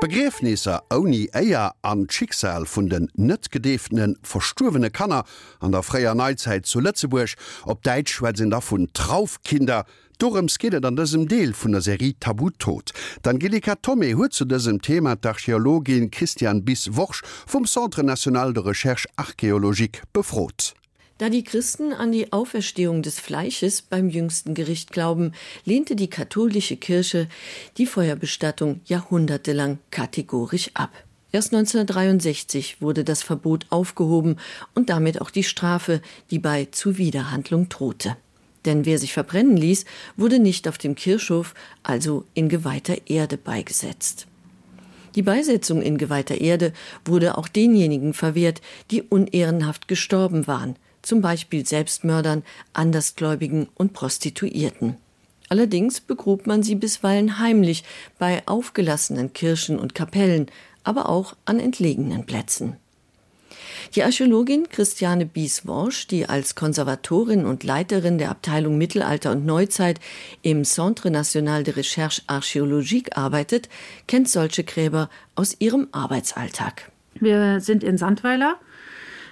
Begräfnisser oni Äier an Schicksal vun den net verstuwene Kanner an der freier Neizeit zu Lettzeburg, op Deitschwsinn da vun Traufkinder, Dorem skedet an dësem Deel vun der Serie Tabutot. D'Angelika Tommy huet zu dësem Thema d'Archäologin Christian Bis Woch vum Centre National de Recherche Archäologik befrot. Da die Christen an die Auferstehung des Fleisches beim jüngsten Gericht glauben, lehnte die katholische Kirche die Feuerbestattung jahrhundertelang kategorisch ab. Erst 1963 wurde das Verbot aufgehoben und damit auch die Strafe, die bei Zuwiderhandlung drohte. Denn wer sich verbrennen ließ, wurde nicht auf dem Kirchhof, also in geweihter Erde beigesetzt. Die Beisetzung in geweihter Erde wurde auch denjenigen verwehrt, die unehrenhaft gestorben waren, zum Beispiel Selbstmördern, Andersgläubigen und Prostituierten. Allerdings begrub man sie bisweilen heimlich bei aufgelassenen Kirchen und Kapellen, aber auch an entlegenen Plätzen. Die Archäologin Christiane Biesworsch, die als Konservatorin und Leiterin der Abteilung Mittelalter und Neuzeit im Centre National de Recherche Archäologique arbeitet, kennt solche Gräber aus ihrem Arbeitsalltag. Wir sind in Sandweiler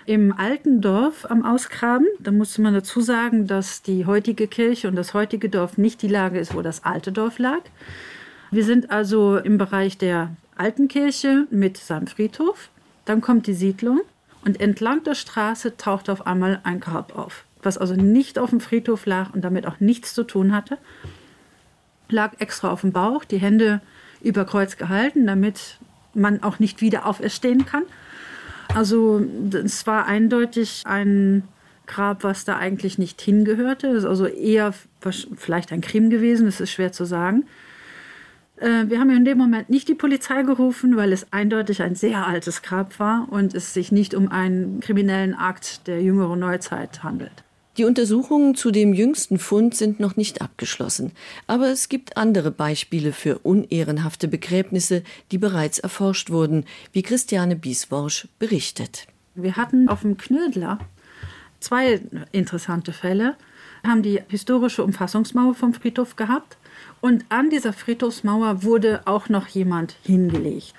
im alten Dorf am Ausgraben. Da musste man dazu sagen, dass die heutige Kirche und das heutige Dorf nicht die Lage ist, wo das alte Dorf lag. Wir sind also im Bereich der alten Kirche mit seinem Friedhof. Dann kommt die Siedlung und entlang der Straße taucht auf einmal ein Grab auf, was also nicht auf dem Friedhof lag und damit auch nichts zu tun hatte. lag extra auf dem Bauch, die Hände über Kreuz gehalten, damit man auch nicht wieder auferstehen kann. Also es war eindeutig ein Grab, was da eigentlich nicht hingehörte. Es ist also eher vielleicht ein Krim gewesen, es ist schwer zu sagen. Äh, wir haben in dem Moment nicht die Polizei gerufen, weil es eindeutig ein sehr altes Grab war und es sich nicht um einen kriminellen Akt der jüngeren Neuzeit handelt. Die Untersuchungen zu dem jüngsten Fund sind noch nicht abgeschlossen, aber es gibt andere Beispiele für unehrenhafte Begräbnisse, die bereits erforscht wurden, wie Christiane Biesworsch berichtet. Wir hatten auf dem Knödler zwei interessante Fälle, haben die historische Umfassungsmauer vom Friedhof gehabt und an dieser Friedhofsmauer wurde auch noch jemand hingelegt.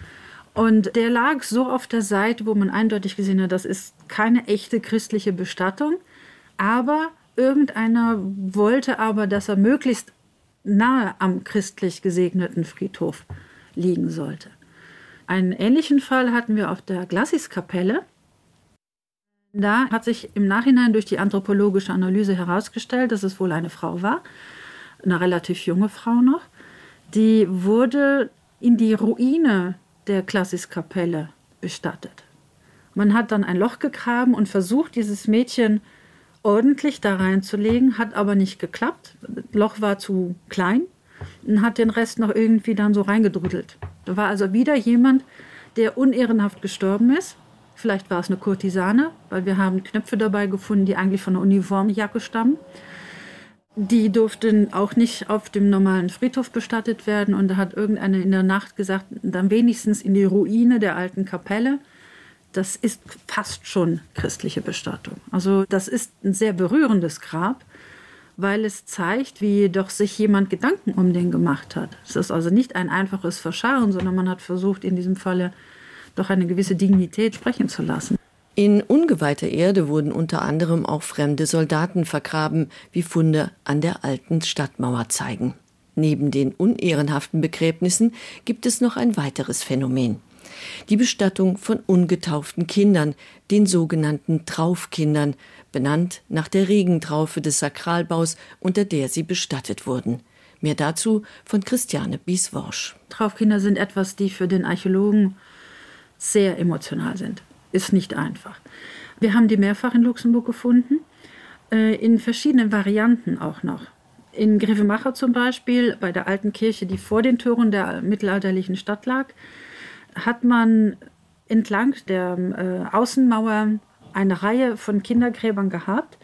Und der lag so auf der Seite, wo man eindeutig gesehen hat, das ist keine echte christliche Bestattung aber irgendeiner wollte aber, dass er möglichst nahe am christlich gesegneten Friedhof liegen sollte. Einen ähnlichen Fall hatten wir auf der Glassiskapelle. Da hat sich im Nachhinein durch die anthropologische Analyse herausgestellt, dass es wohl eine Frau war, eine relativ junge Frau noch, die wurde in die Ruine der Klassiskapelle bestattet. Man hat dann ein Loch gegraben und versucht, dieses Mädchen ordentlich da reinzulegen, hat aber nicht geklappt. Loch war zu klein und hat den Rest noch irgendwie dann so reingedrüttelt. Da war also wieder jemand, der unehrenhaft gestorben ist. Vielleicht war es eine Kurtisane, weil wir haben Knöpfe dabei gefunden, die eigentlich von der Uniformjacke stammen. Die durften auch nicht auf dem normalen Friedhof bestattet werden und da hat irgendeine in der Nacht gesagt, dann wenigstens in die Ruine der alten Kapelle das ist fast schon christliche Bestattung. Also das ist ein sehr berührendes Grab, weil es zeigt, wie doch sich jemand Gedanken um den gemacht hat. Es ist also nicht ein einfaches Verscharen, sondern man hat versucht, in diesem Falle doch eine gewisse Dignität sprechen zu lassen. In ungeweihter Erde wurden unter anderem auch fremde Soldaten vergraben, wie Funde an der alten Stadtmauer zeigen. Neben den unehrenhaften Begräbnissen gibt es noch ein weiteres Phänomen die Bestattung von ungetauften Kindern, den sogenannten Traufkindern, benannt nach der Regentraufe des Sakralbaus, unter der sie bestattet wurden. Mehr dazu von Christiane Biesworsch. Traufkinder sind etwas, die für den Archäologen sehr emotional sind. Ist nicht einfach. Wir haben die mehrfach in Luxemburg gefunden, äh, in verschiedenen Varianten auch noch. In Griffemacher zum Beispiel bei der alten Kirche, die vor den Toren der mittelalterlichen Stadt lag, hat man entlang der äh, Außenmauer eine Reihe von Kindergräbern gehabt.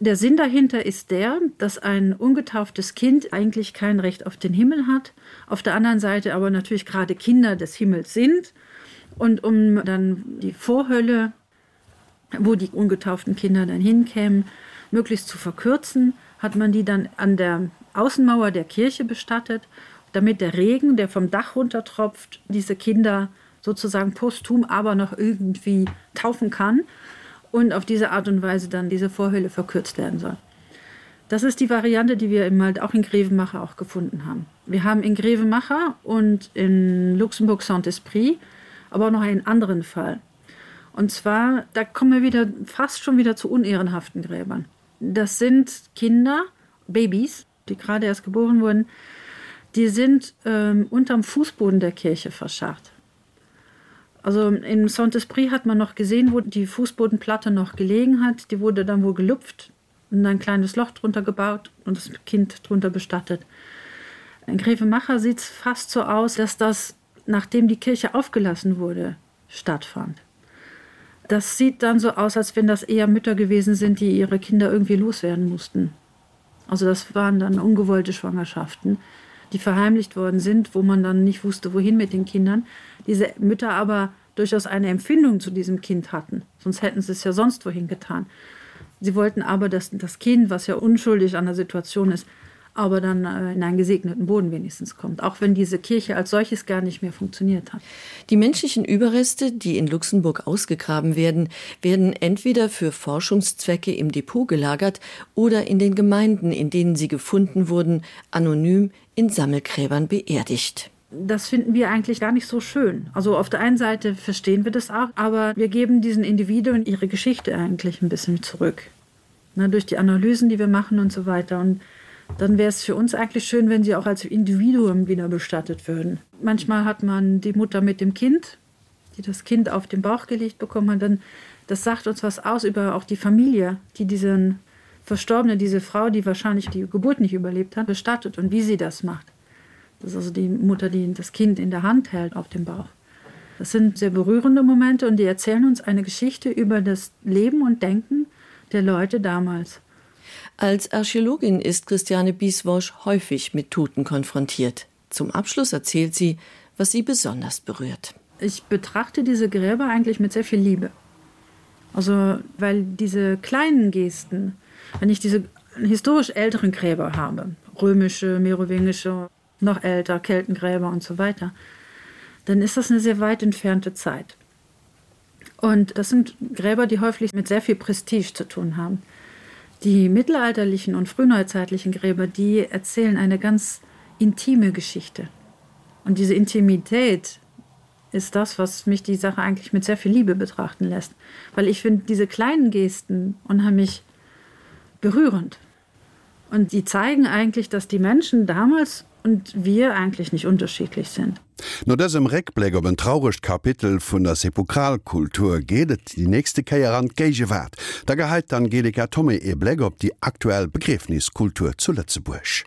Der Sinn dahinter ist der, dass ein ungetauftes Kind eigentlich kein Recht auf den Himmel hat, auf der anderen Seite aber natürlich gerade Kinder des Himmels sind. Und um dann die Vorhölle, wo die ungetauften Kinder dann hinkämen, möglichst zu verkürzen, hat man die dann an der Außenmauer der Kirche bestattet damit der Regen, der vom Dach runtertropft, diese Kinder sozusagen posthum aber noch irgendwie taufen kann und auf diese Art und Weise dann diese Vorhöhle verkürzt werden soll. Das ist die Variante, die wir im Mal auch in Grevemacher auch gefunden haben. Wir haben in Grevemacher und in Luxemburg Saint-Esprit, aber auch noch einen anderen Fall. Und zwar da kommen wir wieder fast schon wieder zu unehrenhaften Gräbern. Das sind Kinder, Babys, die gerade erst geboren wurden, die sind ähm, unterm Fußboden der Kirche verscharrt. Also in Saint-Esprit hat man noch gesehen, wo die Fußbodenplatte noch gelegen hat. Die wurde dann wohl gelupft und ein kleines Loch drunter gebaut und das Kind drunter bestattet. In Gräfemacher sieht es fast so aus, dass das, nachdem die Kirche aufgelassen wurde, stattfand. Das sieht dann so aus, als wenn das eher Mütter gewesen sind, die ihre Kinder irgendwie loswerden mussten. Also das waren dann ungewollte Schwangerschaften, die verheimlicht worden sind, wo man dann nicht wusste, wohin mit den Kindern. Diese Mütter aber durchaus eine Empfindung zu diesem Kind hatten, sonst hätten sie es ja sonst wohin getan. Sie wollten aber, dass das Kind, was ja unschuldig an der Situation ist, aber dann äh, in einen gesegneten Boden wenigstens kommt, auch wenn diese Kirche als solches gar nicht mehr funktioniert hat. Die menschlichen Überreste, die in Luxemburg ausgegraben werden, werden entweder für Forschungszwecke im Depot gelagert oder in den Gemeinden, in denen sie gefunden wurden, anonym in Sammelgräbern beerdigt. Das finden wir eigentlich gar nicht so schön. Also auf der einen Seite verstehen wir das auch, aber wir geben diesen Individuen ihre Geschichte eigentlich ein bisschen zurück. Na, durch die Analysen, die wir machen und so weiter. Und dann wäre es für uns eigentlich schön, wenn sie auch als Individuum wieder bestattet würden. Manchmal hat man die Mutter mit dem Kind, die das Kind auf den Bauch gelegt bekommen hat, dann das sagt uns was aus über auch die Familie, die diesen verstorbene diese Frau, die wahrscheinlich die Geburt nicht überlebt hat, bestattet und wie sie das macht. Das ist also die Mutter, die das Kind in der Hand hält auf dem Bauch. Das sind sehr berührende Momente und die erzählen uns eine Geschichte über das Leben und Denken der Leute damals. Als Archäologin ist Christiane Bieswosch häufig mit Toten konfrontiert. Zum Abschluss erzählt sie, was sie besonders berührt. Ich betrachte diese Gräber eigentlich mit sehr viel Liebe. Also weil diese kleinen Gesten, wenn ich diese historisch älteren Gräber habe, römische, merowingische, noch älter, Keltengräber und so weiter, dann ist das eine sehr weit entfernte Zeit. Und das sind Gräber, die häufig mit sehr viel Prestige zu tun haben. Die mittelalterlichen und frühneuzeitlichen Gräber, die erzählen eine ganz intime Geschichte. Und diese Intimität ist das, was mich die Sache eigentlich mit sehr viel Liebe betrachten lässt, weil ich finde diese kleinen Gesten unheimlich berührend. Und die zeigen eigentlich, dass die Menschen damals und wir eigentlich nicht unterschiedlich sind. No dessem Reckbleg op een traurigcht Kapitel vun der Sepokralkultur gedet die nächste Käierrand Geige wat. Da gehalt dann Gelika Tommy e Bleg op die aktuell Begräfniskultur zu Lettzeburgch.